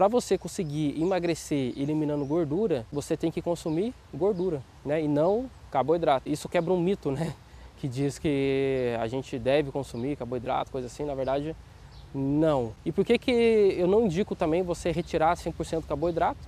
para você conseguir emagrecer eliminando gordura, você tem que consumir gordura, né? E não carboidrato. Isso quebra um mito, né? Que diz que a gente deve consumir carboidrato, coisa assim. Na verdade, não. E por que, que eu não indico também você retirar 100% carboidrato?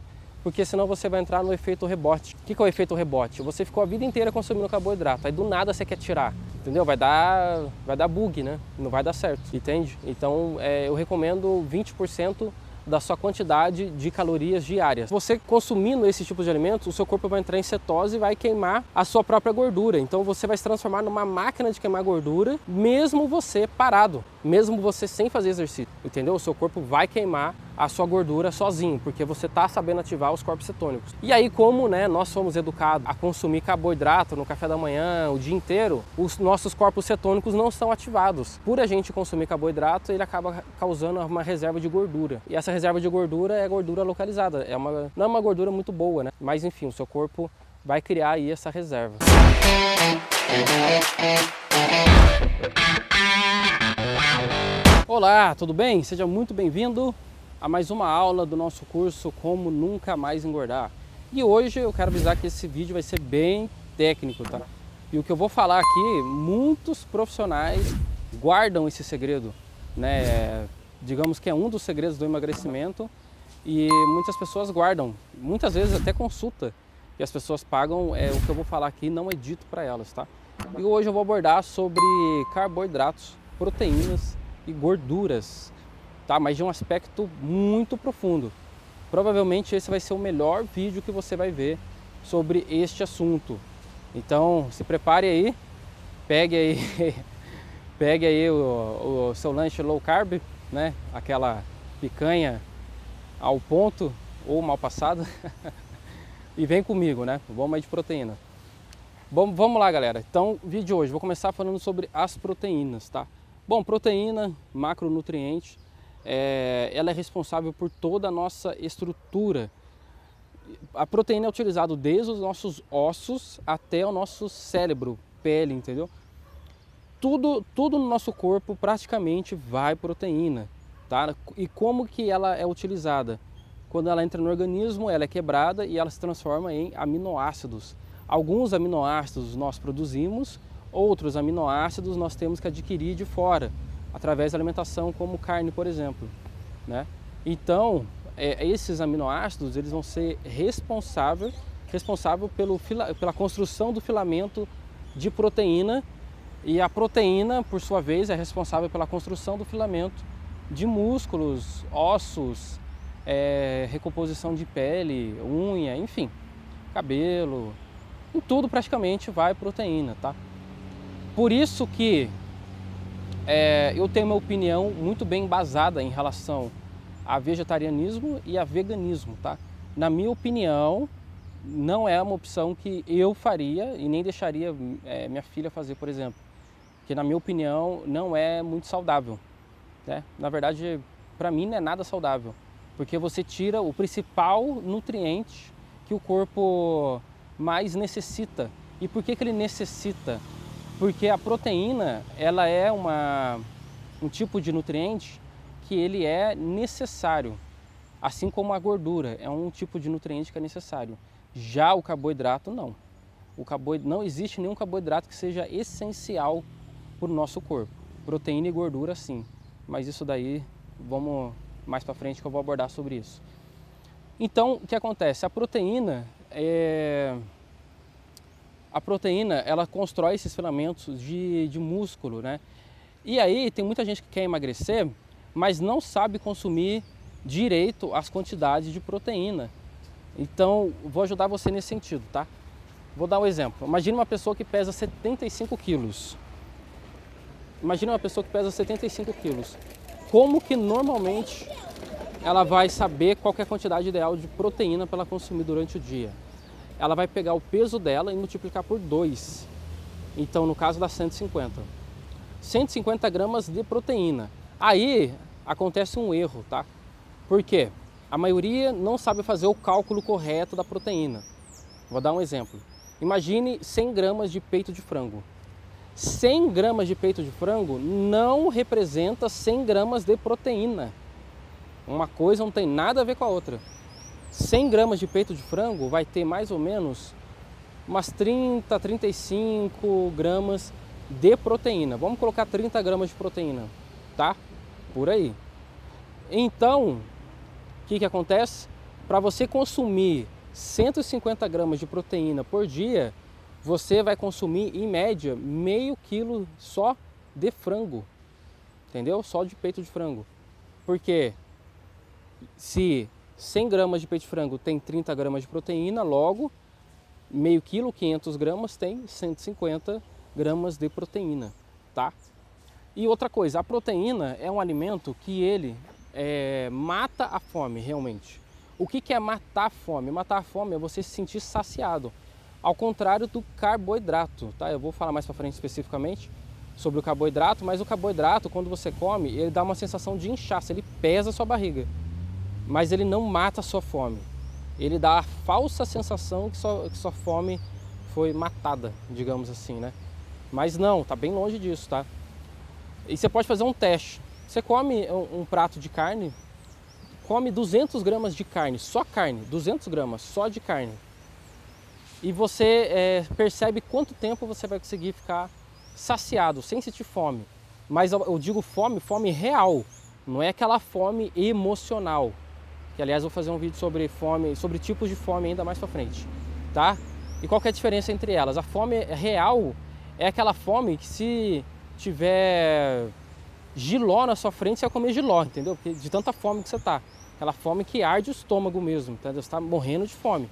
Porque senão você vai entrar no efeito rebote. O que, que é o efeito rebote? Você ficou a vida inteira consumindo carboidrato, aí do nada você quer tirar, entendeu? Vai dar, vai dar bug, né? Não vai dar certo, entende? Então é, eu recomendo 20% da sua quantidade de calorias diárias. Você consumindo esse tipo de alimentos, o seu corpo vai entrar em cetose e vai queimar a sua própria gordura. Então você vai se transformar numa máquina de queimar gordura, mesmo você parado, mesmo você sem fazer exercício, entendeu? O seu corpo vai queimar a sua gordura sozinho, porque você está sabendo ativar os corpos cetônicos. E aí, como né, nós somos educados a consumir carboidrato no café da manhã, o dia inteiro, os nossos corpos cetônicos não são ativados. Por a gente consumir carboidrato, ele acaba causando uma reserva de gordura. E essa reserva de gordura é gordura localizada. É uma, não é uma gordura muito boa, né? Mas enfim, o seu corpo vai criar aí essa reserva. Olá, tudo bem? Seja muito bem-vindo a mais uma aula do nosso curso Como Nunca Mais Engordar. E hoje eu quero avisar que esse vídeo vai ser bem técnico, tá? E o que eu vou falar aqui, muitos profissionais guardam esse segredo, né? Digamos que é um dos segredos do emagrecimento e muitas pessoas guardam, muitas vezes até consulta que as pessoas pagam, é o que eu vou falar aqui não é dito para elas, tá? E hoje eu vou abordar sobre carboidratos, proteínas e gorduras tá? Mas de um aspecto muito profundo. Provavelmente esse vai ser o melhor vídeo que você vai ver sobre este assunto. Então se prepare aí, pegue aí, pegue aí o, o seu lanche low carb, né? Aquela picanha ao ponto ou mal passada e vem comigo, né? Vamos aí de proteína. Bom, vamos lá, galera. Então, vídeo de hoje, vou começar falando sobre as proteínas, tá? Bom, proteína, macronutriente, é, ela é responsável por toda a nossa estrutura. A proteína é utilizada desde os nossos ossos até o nosso cérebro, pele, entendeu? Tudo, tudo no nosso corpo praticamente vai proteína, tá? E como que ela é utilizada? Quando ela entra no organismo, ela é quebrada e ela se transforma em aminoácidos. Alguns aminoácidos nós produzimos, outros aminoácidos nós temos que adquirir de fora através da alimentação, como carne, por exemplo. Né? Então, é, esses aminoácidos eles vão ser responsáveis responsável pelo, pela construção do filamento de proteína e a proteína, por sua vez, é responsável pela construção do filamento de músculos, ossos, é, recomposição de pele, unha, enfim, cabelo, em tudo praticamente vai proteína, tá? Por isso que é, eu tenho uma opinião muito bem embasada em relação a vegetarianismo e a veganismo, tá? Na minha opinião, não é uma opção que eu faria e nem deixaria é, minha filha fazer, por exemplo. Que na minha opinião não é muito saudável. Né? Na verdade, para mim não é nada saudável, porque você tira o principal nutriente que o corpo mais necessita. E por que, que ele necessita? Porque a proteína, ela é uma, um tipo de nutriente que ele é necessário, assim como a gordura é um tipo de nutriente que é necessário. Já o carboidrato não. O carboidrato, não existe nenhum carboidrato que seja essencial para o nosso corpo. Proteína e gordura sim, mas isso daí vamos mais para frente que eu vou abordar sobre isso. Então, o que acontece? A proteína é, a proteína ela constrói esses filamentos de, de músculo, né? E aí tem muita gente que quer emagrecer, mas não sabe consumir direito as quantidades de proteína. Então, vou ajudar você nesse sentido, tá? Vou dar um exemplo. Imagina uma pessoa que pesa 75 quilos. Imagina uma pessoa que pesa 75 quilos. Como que normalmente ela vai saber qual é a quantidade ideal de proteína para ela consumir durante o dia? Ela vai pegar o peso dela e multiplicar por 2. Então, no caso dá 150. 150 gramas de proteína. Aí acontece um erro, tá? Por quê? A maioria não sabe fazer o cálculo correto da proteína. Vou dar um exemplo. Imagine 100 gramas de peito de frango. 100 gramas de peito de frango não representa 100 gramas de proteína. Uma coisa não tem nada a ver com a outra. 100 gramas de peito de frango vai ter mais ou menos umas 30, 35 gramas de proteína. Vamos colocar 30 gramas de proteína, tá? Por aí. Então, o que, que acontece? Para você consumir 150 gramas de proteína por dia, você vai consumir em média meio quilo só de frango, entendeu? Só de peito de frango. Porque se 100 gramas de peito de frango tem 30 gramas de proteína, logo meio quilo, 500 gramas, tem 150 gramas de proteína, tá? E outra coisa, a proteína é um alimento que ele é, mata a fome realmente. O que, que é matar a fome? Matar a fome é você se sentir saciado, ao contrário do carboidrato, tá? Eu vou falar mais para frente especificamente sobre o carboidrato, mas o carboidrato, quando você come, ele dá uma sensação de inchaço, ele pesa a sua barriga, mas ele não mata a sua fome. Ele dá a falsa sensação que sua, que sua fome foi matada, digamos assim, né? Mas não, tá bem longe disso, tá? E você pode fazer um teste. Você come um, um prato de carne, come 200 gramas de carne, só carne, 200 gramas só de carne. E você é, percebe quanto tempo você vai conseguir ficar saciado, sem sentir fome. Mas eu, eu digo fome, fome real, não é aquela fome emocional. Que aliás vou fazer um vídeo sobre fome, sobre tipos de fome ainda mais para frente, tá? E qual é a diferença entre elas? A fome real é aquela fome que se tiver giló na sua frente, você vai comer giló, entendeu? Porque de tanta fome que você tá. Aquela fome que arde o estômago mesmo, entendeu? Você está morrendo de fome.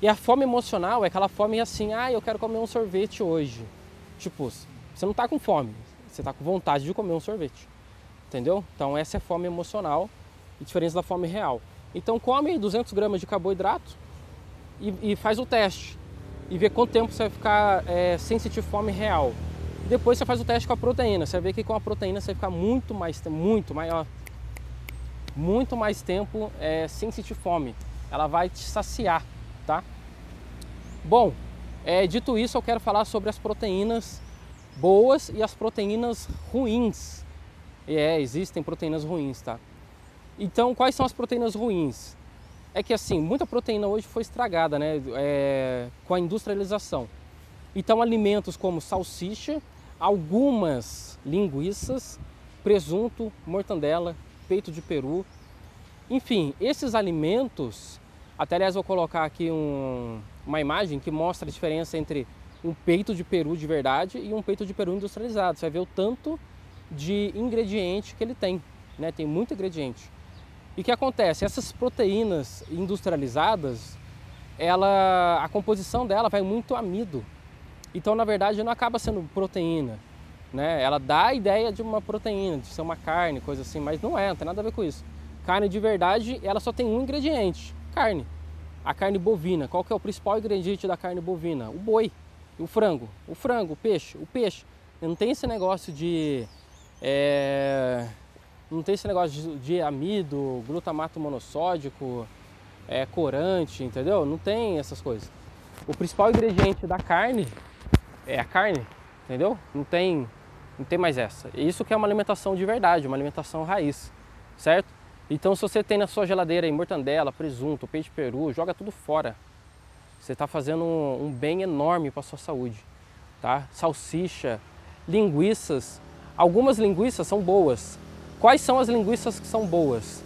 E a fome emocional é aquela fome assim, ah, eu quero comer um sorvete hoje. Tipo, você não está com fome, você está com vontade de comer um sorvete. Entendeu? Então essa é a fome emocional, diferença da fome real. Então come 200 gramas de carboidrato e, e faz o teste. E vê quanto tempo você vai ficar é, sem sentir fome real. Depois você faz o teste com a proteína. Você vê que com a proteína você fica muito mais, muito maior, muito mais tempo é, sem sentir fome. Ela vai te saciar, tá? Bom, é, dito isso, eu quero falar sobre as proteínas boas e as proteínas ruins. E é, existem proteínas ruins, tá? Então, quais são as proteínas ruins? É que assim, muita proteína hoje foi estragada, né? É, com a industrialização. Então, alimentos como salsicha, algumas linguiças, presunto, mortandela, peito de peru. Enfim, esses alimentos, até aliás vou colocar aqui um, uma imagem que mostra a diferença entre um peito de peru de verdade e um peito de peru industrializado. Você vai ver o tanto de ingrediente que ele tem, né? Tem muito ingrediente. E o que acontece? Essas proteínas industrializadas, ela, a composição dela vai muito amido. Então, na verdade, não acaba sendo proteína. Né? Ela dá a ideia de uma proteína, de ser uma carne, coisa assim, mas não é, não tem nada a ver com isso. Carne de verdade, ela só tem um ingrediente, carne. A carne bovina, qual que é o principal ingrediente da carne bovina? O boi, o frango, o frango, o peixe, o peixe. Não tem esse negócio de... É, não tem esse negócio de, de amido, glutamato monossódico, é, corante, entendeu? Não tem essas coisas. O principal ingrediente da carne é a carne, entendeu? Não tem, não tem mais essa. Isso que é uma alimentação de verdade, uma alimentação raiz, certo? Então se você tem na sua geladeira aí mortandela, presunto, peixe peru, joga tudo fora. Você está fazendo um, um bem enorme para sua saúde, tá? Salsicha, linguiças. Algumas linguiças são boas. Quais são as linguiças que são boas?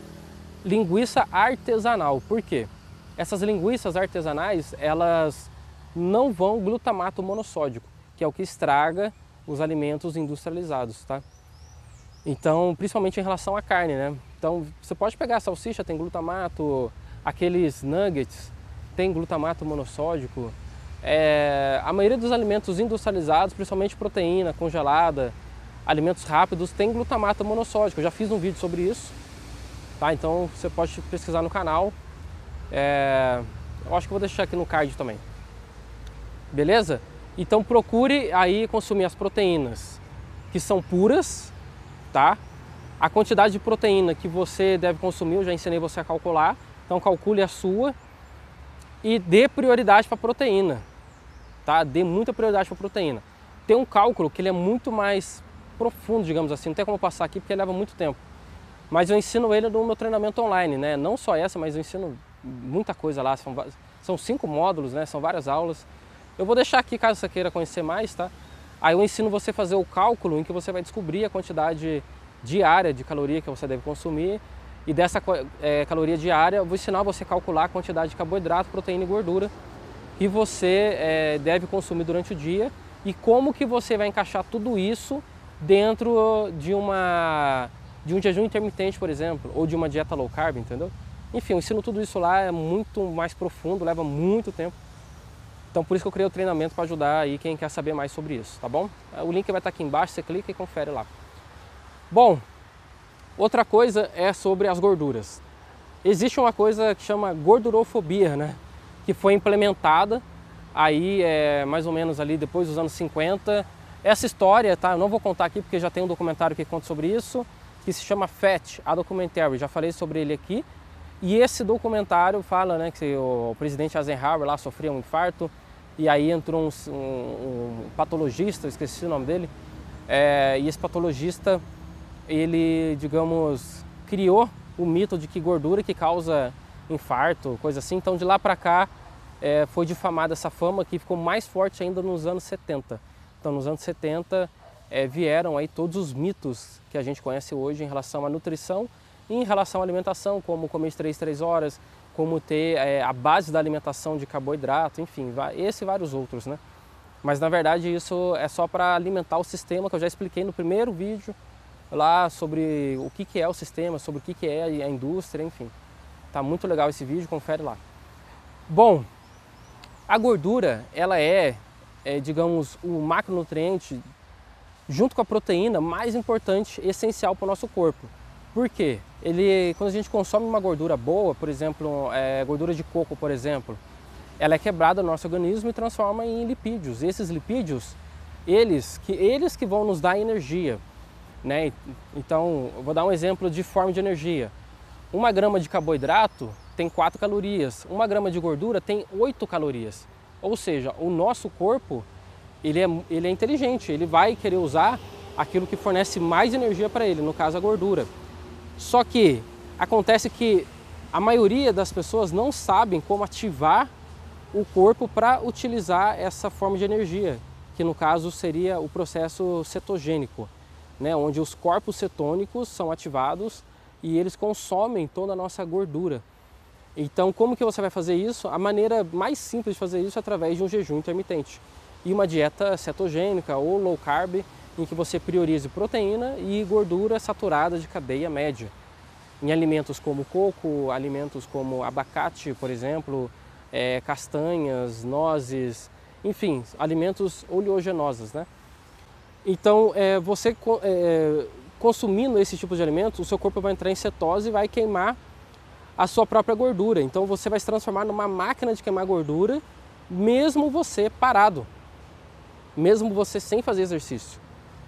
Linguiça artesanal. Por quê? Essas linguiças artesanais, elas não vão glutamato monossódico que é o que estraga os alimentos industrializados, tá? Então, principalmente em relação à carne, né? Então, você pode pegar a salsicha, tem glutamato, aqueles nuggets, tem glutamato monossódico. É, a maioria dos alimentos industrializados, principalmente proteína congelada, alimentos rápidos, tem glutamato monossódico. Eu já fiz um vídeo sobre isso, tá? Então, você pode pesquisar no canal. É, eu acho que vou deixar aqui no card também. Beleza? Então procure aí consumir as proteínas que são puras, tá? A quantidade de proteína que você deve consumir, eu já ensinei você a calcular. Então calcule a sua e dê prioridade para proteína, tá? Dê muita prioridade para proteína. Tem um cálculo que ele é muito mais profundo, digamos assim, não tem como passar aqui porque leva muito tempo. mas eu ensino ele no meu treinamento online, né? Não só essa, mas eu ensino muita coisa lá, são, são cinco módulos, né? São várias aulas. Eu vou deixar aqui caso você queira conhecer mais, tá? Aí eu ensino você a fazer o cálculo em que você vai descobrir a quantidade diária de caloria que você deve consumir e dessa é, caloria diária eu vou ensinar você a calcular a quantidade de carboidrato, proteína e gordura que você é, deve consumir durante o dia e como que você vai encaixar tudo isso dentro de uma de um jejum intermitente, por exemplo, ou de uma dieta low carb, entendeu? Enfim, eu ensino tudo isso lá, é muito mais profundo, leva muito tempo. Então por isso que eu criei o treinamento para ajudar aí quem quer saber mais sobre isso, tá bom? O link vai estar aqui embaixo, você clica e confere lá. Bom, outra coisa é sobre as gorduras. Existe uma coisa que chama gordurofobia, né? Que foi implementada aí é, mais ou menos ali depois dos anos 50. Essa história, tá? Eu não vou contar aqui porque já tem um documentário que conta sobre isso que se chama Fat, a Documentary, já falei sobre ele aqui. E esse documentário fala né, que o presidente Eisenhower lá sofria um infarto e aí entrou um, um, um patologista, esqueci o nome dele, é, e esse patologista, ele, digamos, criou o mito de que gordura que causa infarto, coisa assim. Então de lá para cá é, foi difamada essa fama que ficou mais forte ainda nos anos 70. Então nos anos 70 é, vieram aí todos os mitos que a gente conhece hoje em relação à nutrição e em relação à alimentação, como comer de 3 3 horas, como ter é, a base da alimentação de carboidrato, enfim, esse e vários outros, né? Mas na verdade isso é só para alimentar o sistema que eu já expliquei no primeiro vídeo lá sobre o que, que é o sistema, sobre o que, que é a indústria, enfim. Tá muito legal esse vídeo, confere lá. Bom, a gordura, ela é, é digamos, o macronutriente junto com a proteína mais importante, essencial para o nosso corpo. Por quê? Ele, quando a gente consome uma gordura boa, por exemplo, é, gordura de coco, por exemplo, ela é quebrada no nosso organismo e transforma em lipídios. E esses lipídios, eles que, eles que vão nos dar energia. Né? Então, vou dar um exemplo de forma de energia. Uma grama de carboidrato tem 4 calorias, uma grama de gordura tem 8 calorias. Ou seja, o nosso corpo ele é, ele é inteligente, ele vai querer usar aquilo que fornece mais energia para ele, no caso a gordura. Só que acontece que a maioria das pessoas não sabem como ativar o corpo para utilizar essa forma de energia, que no caso seria o processo cetogênico, né, onde os corpos cetônicos são ativados e eles consomem toda a nossa gordura. Então, como que você vai fazer isso? A maneira mais simples de fazer isso é através de um jejum intermitente e uma dieta cetogênica ou low carb, em que você priorize proteína e gordura saturada de cadeia média. Em alimentos como coco, alimentos como abacate, por exemplo, é, castanhas, nozes, enfim, alimentos oleogenosos, né? Então, é, você é, consumindo esse tipo de alimentos, o seu corpo vai entrar em cetose e vai queimar a sua própria gordura. Então, você vai se transformar numa máquina de queimar gordura, mesmo você parado mesmo você sem fazer exercício.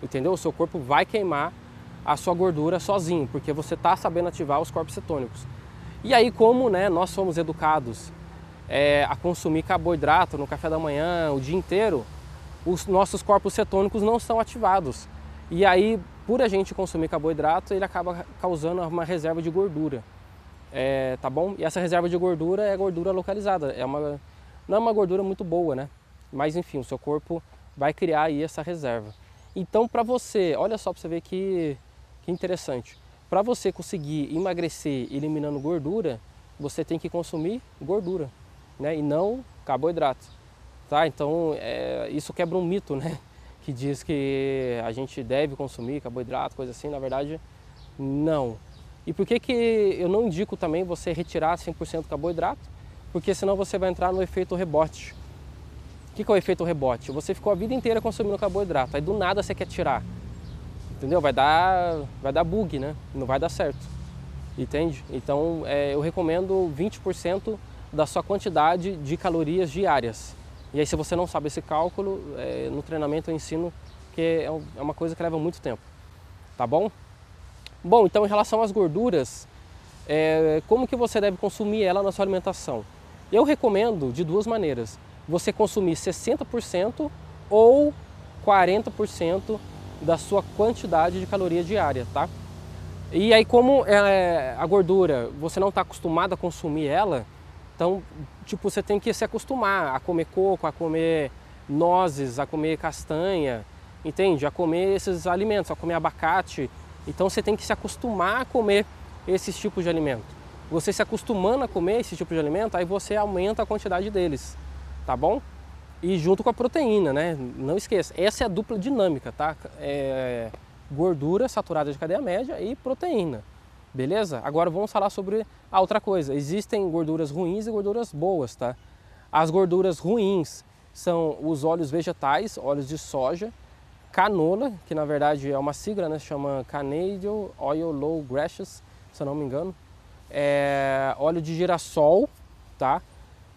Entendeu? O seu corpo vai queimar a sua gordura sozinho, porque você está sabendo ativar os corpos cetônicos. E aí, como né, nós somos educados é, a consumir carboidrato no café da manhã o dia inteiro, os nossos corpos cetônicos não são ativados. E aí, por a gente consumir carboidrato, ele acaba causando uma reserva de gordura. É, tá bom? E essa reserva de gordura é gordura localizada. É uma, não é uma gordura muito boa, né? Mas enfim, o seu corpo vai criar aí essa reserva. Então, para você, olha só para você ver que, que interessante. Para você conseguir emagrecer eliminando gordura, você tem que consumir gordura, né? E não carboidrato, tá? Então, é, isso quebra um mito, né? Que diz que a gente deve consumir carboidrato, coisa assim. Na verdade, não. E por que, que eu não indico também você retirar 100% carboidrato? Porque senão você vai entrar no efeito rebote. O que, que é o efeito rebote? Você ficou a vida inteira consumindo carboidrato, aí do nada você quer tirar. Entendeu? Vai dar, vai dar bug, né? Não vai dar certo. Entende? Então é, eu recomendo 20% da sua quantidade de calorias diárias. E aí se você não sabe esse cálculo, é, no treinamento eu ensino que é, é uma coisa que leva muito tempo. Tá bom? Bom, então em relação às gorduras, é, como que você deve consumir ela na sua alimentação? Eu recomendo de duas maneiras você consumir 60% ou 40% da sua quantidade de caloria diária, tá? E aí como é, a gordura, você não está acostumado a consumir ela, então tipo você tem que se acostumar a comer coco, a comer nozes, a comer castanha, entende? A comer esses alimentos, a comer abacate. Então você tem que se acostumar a comer esses tipos de alimento. Você se acostumando a comer esse tipo de alimento, aí você aumenta a quantidade deles, tá bom? E junto com a proteína, né? Não esqueça, essa é a dupla dinâmica, tá? É gordura saturada de cadeia média e proteína, beleza? Agora vamos falar sobre a outra coisa. Existem gorduras ruins e gorduras boas, tá? As gorduras ruins são os óleos vegetais, óleos de soja, canola, que na verdade é uma sigla, né? Chama Canadian Oil Low Grasses, se eu não me engano. É, óleo de girassol, tá?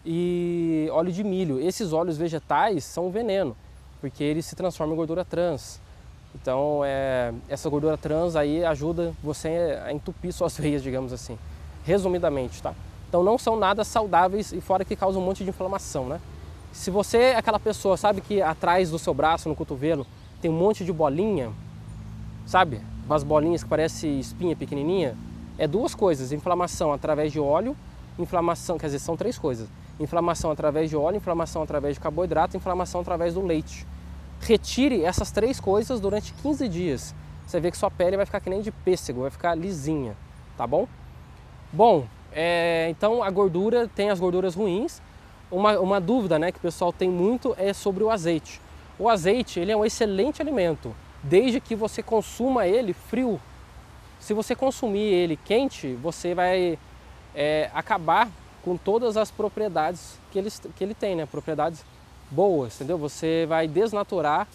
E óleo de milho. Esses óleos vegetais são veneno, porque eles se transformam em gordura trans. Então, é, essa gordura trans aí ajuda você a entupir suas veias, digamos assim, resumidamente, tá? Então, não são nada saudáveis e fora que causam um monte de inflamação, né? Se você é aquela pessoa, sabe que atrás do seu braço, no cotovelo, tem um monte de bolinha, sabe? Umas bolinhas que parecem espinha pequenininha. É duas coisas, inflamação através de óleo, inflamação, quer dizer, são três coisas. Inflamação através de óleo, inflamação através de carboidrato, inflamação através do leite. Retire essas três coisas durante 15 dias. Você vê que sua pele vai ficar que nem de pêssego, vai ficar lisinha, tá bom? Bom, é, então a gordura tem as gorduras ruins. Uma, uma dúvida né, que o pessoal tem muito é sobre o azeite. O azeite ele é um excelente alimento, desde que você consuma ele frio. Se você consumir ele quente, você vai é, acabar com todas as propriedades que ele, que ele tem, né? propriedades boas, entendeu? Você vai desnaturar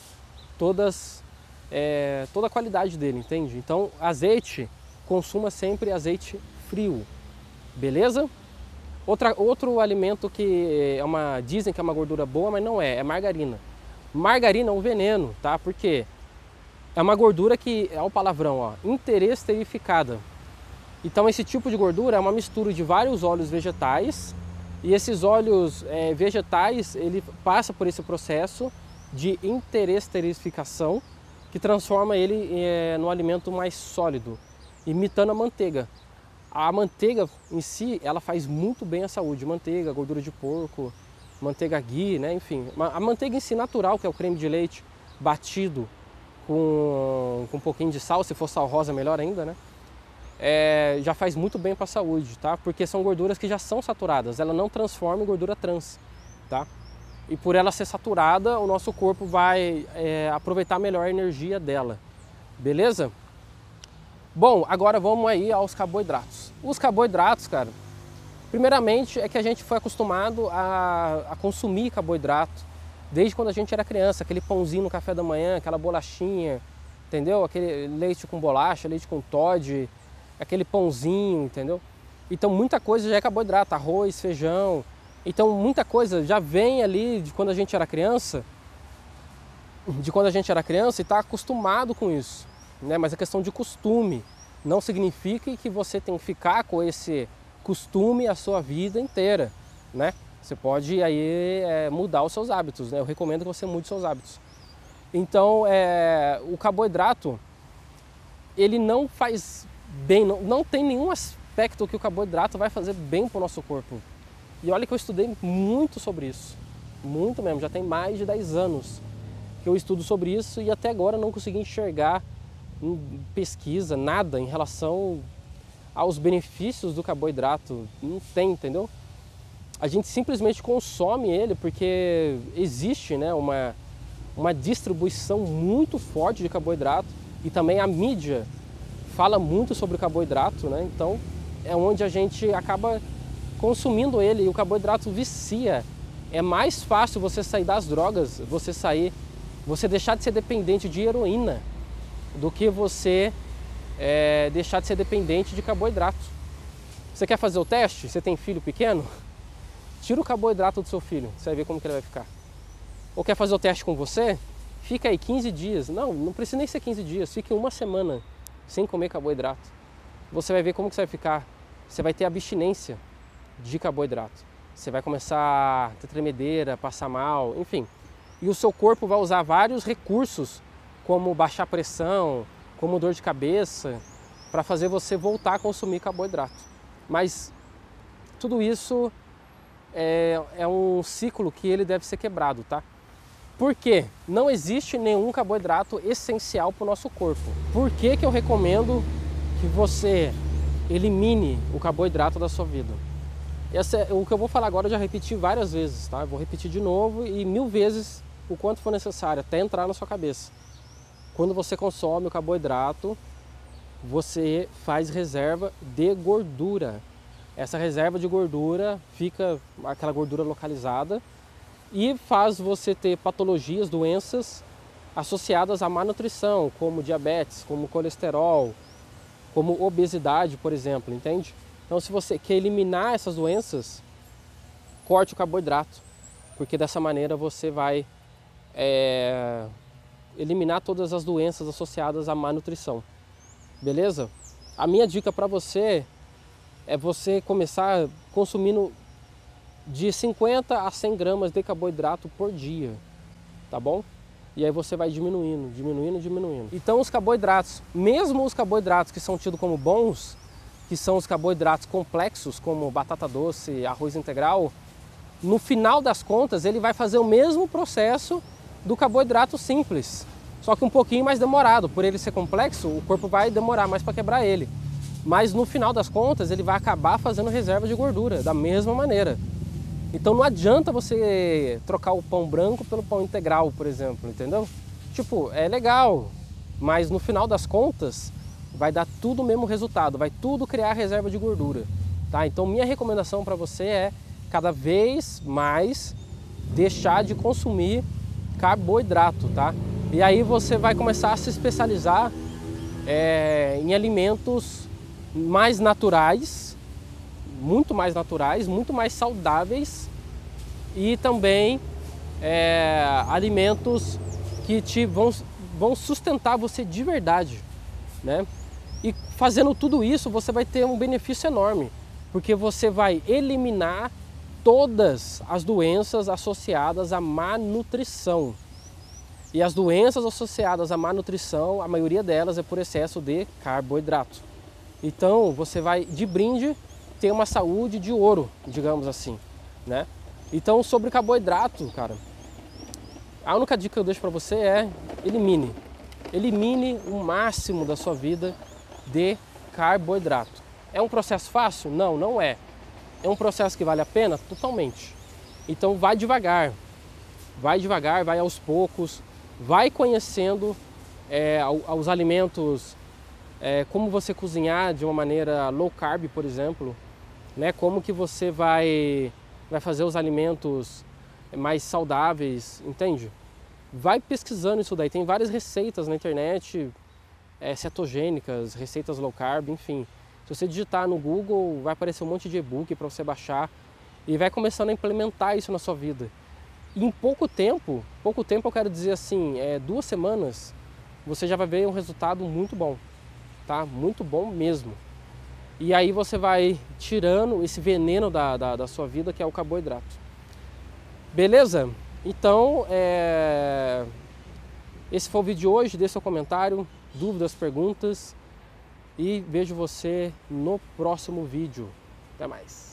todas, é, toda a qualidade dele, entende? Então, azeite, consuma sempre azeite frio, beleza? Outra, outro alimento que é uma, dizem que é uma gordura boa, mas não é, é margarina. Margarina é um veneno, tá? Porque é uma gordura que, é o palavrão, ó, interesterificada. Então esse tipo de gordura é uma mistura de vários óleos vegetais e esses óleos é, vegetais, ele passa por esse processo de interesterificação que transforma ele é, no alimento mais sólido, imitando a manteiga. A manteiga em si, ela faz muito bem à saúde. Manteiga, gordura de porco, manteiga ghee, né? enfim. A manteiga em si natural, que é o creme de leite batido com, com um pouquinho de sal, se for sal rosa melhor ainda, né? É, já faz muito bem para a saúde, tá? Porque são gorduras que já são saturadas, ela não transforma em gordura trans, tá? E por ela ser saturada, o nosso corpo vai é, aproveitar melhor a energia dela, beleza? Bom, agora vamos aí aos carboidratos. Os carboidratos, cara, Primeiramente é que a gente foi acostumado a, a, consumir carboidrato desde quando a gente era criança, aquele pãozinho no café da manhã, aquela bolachinha, entendeu? Aquele leite com bolacha, leite com Todd, aquele pãozinho, entendeu? Então muita coisa já é carboidrato, arroz, feijão. Então muita coisa já vem ali de quando a gente era criança, de quando a gente era criança e está acostumado com isso, né? Mas é questão de costume. Não significa que você tem que ficar com esse costume a sua vida inteira, né? Você pode aí é, mudar os seus hábitos, né? Eu recomendo que você mude seus hábitos. Então, é, o carboidrato, ele não faz bem, não, não tem nenhum aspecto que o carboidrato vai fazer bem para o nosso corpo. E olha que eu estudei muito sobre isso, muito mesmo, já tem mais de 10 anos que eu estudo sobre isso e até agora não consegui enxergar pesquisa, nada em relação aos benefícios do carboidrato. Não tem, entendeu? A gente simplesmente consome ele porque existe né, uma, uma distribuição muito forte de carboidrato e também a mídia fala muito sobre o carboidrato, né? Então é onde a gente acaba consumindo ele e o carboidrato vicia. É mais fácil você sair das drogas, você sair, você deixar de ser dependente de heroína do que você é, deixar de ser dependente de carboidrato. Você quer fazer o teste? Você tem filho pequeno? Tira o carboidrato do seu filho, você vai ver como que ele vai ficar. Ou quer fazer o teste com você? Fica aí 15 dias. Não, não precisa nem ser 15 dias. Fique uma semana sem comer carboidrato. Você vai ver como que você vai ficar. Você vai ter abstinência de carboidrato. Você vai começar a ter tremedeira, passar mal, enfim. E o seu corpo vai usar vários recursos, como baixar pressão, como dor de cabeça, para fazer você voltar a consumir carboidrato. Mas tudo isso é, é um ciclo que ele deve ser quebrado, tá? Por quê? Não existe nenhum carboidrato essencial para o nosso corpo. Por que, que eu recomendo que você elimine o carboidrato da sua vida? Essa é, o que eu vou falar agora eu já repeti várias vezes, tá? Eu vou repetir de novo e mil vezes o quanto for necessário até entrar na sua cabeça. Quando você consome o carboidrato, você faz reserva de gordura. Essa reserva de gordura fica aquela gordura localizada e faz você ter patologias, doenças associadas à má nutrição, como diabetes, como colesterol, como obesidade, por exemplo, entende? Então, se você quer eliminar essas doenças, corte o carboidrato, porque dessa maneira você vai é, eliminar todas as doenças associadas à má nutrição. Beleza? A minha dica para você é você começar consumindo de 50 a 100 gramas de carboidrato por dia, tá bom? E aí você vai diminuindo, diminuindo, diminuindo. Então os carboidratos, mesmo os carboidratos que são tidos como bons, que são os carboidratos complexos, como batata doce, arroz integral, no final das contas ele vai fazer o mesmo processo do carboidrato simples, só que um pouquinho mais demorado. Por ele ser complexo, o corpo vai demorar mais para quebrar ele. Mas no final das contas ele vai acabar fazendo reserva de gordura da mesma maneira. Então não adianta você trocar o pão branco pelo pão integral, por exemplo, entendeu? Tipo, é legal, mas no final das contas vai dar tudo o mesmo resultado, vai tudo criar reserva de gordura, tá? Então minha recomendação para você é cada vez mais deixar de consumir carboidrato, tá? E aí você vai começar a se especializar é, em alimentos mais naturais muito mais naturais, muito mais saudáveis e também é, alimentos que te vão, vão sustentar você de verdade, né? E fazendo tudo isso você vai ter um benefício enorme, porque você vai eliminar todas as doenças associadas à má nutrição. E as doenças associadas à má nutrição, a maioria delas é por excesso de carboidrato. Então você vai de brinde ter uma saúde de ouro, digamos assim, né? Então, sobre carboidrato, cara, a única dica que eu deixo para você é elimine. Elimine o máximo da sua vida de carboidrato. É um processo fácil? Não, não é. É um processo que vale a pena? Totalmente. Então, vai devagar. Vai devagar, vai aos poucos, vai conhecendo é, os alimentos, é, como você cozinhar de uma maneira low carb, por exemplo, né? Como que você vai, vai fazer os alimentos mais saudáveis, entende? Vai pesquisando isso daí. Tem várias receitas na internet, é, cetogênicas, receitas low carb, enfim. Se você digitar no Google, vai aparecer um monte de e-book para você baixar e vai começando a implementar isso na sua vida. E em pouco tempo, pouco tempo eu quero dizer assim, é, duas semanas, você já vai ver um resultado muito bom, tá? Muito bom mesmo. E aí você vai tirando esse veneno da, da, da sua vida, que é o carboidrato. Beleza? Então, é... esse foi o vídeo de hoje. Deixe seu comentário, dúvidas, perguntas. E vejo você no próximo vídeo. Até mais.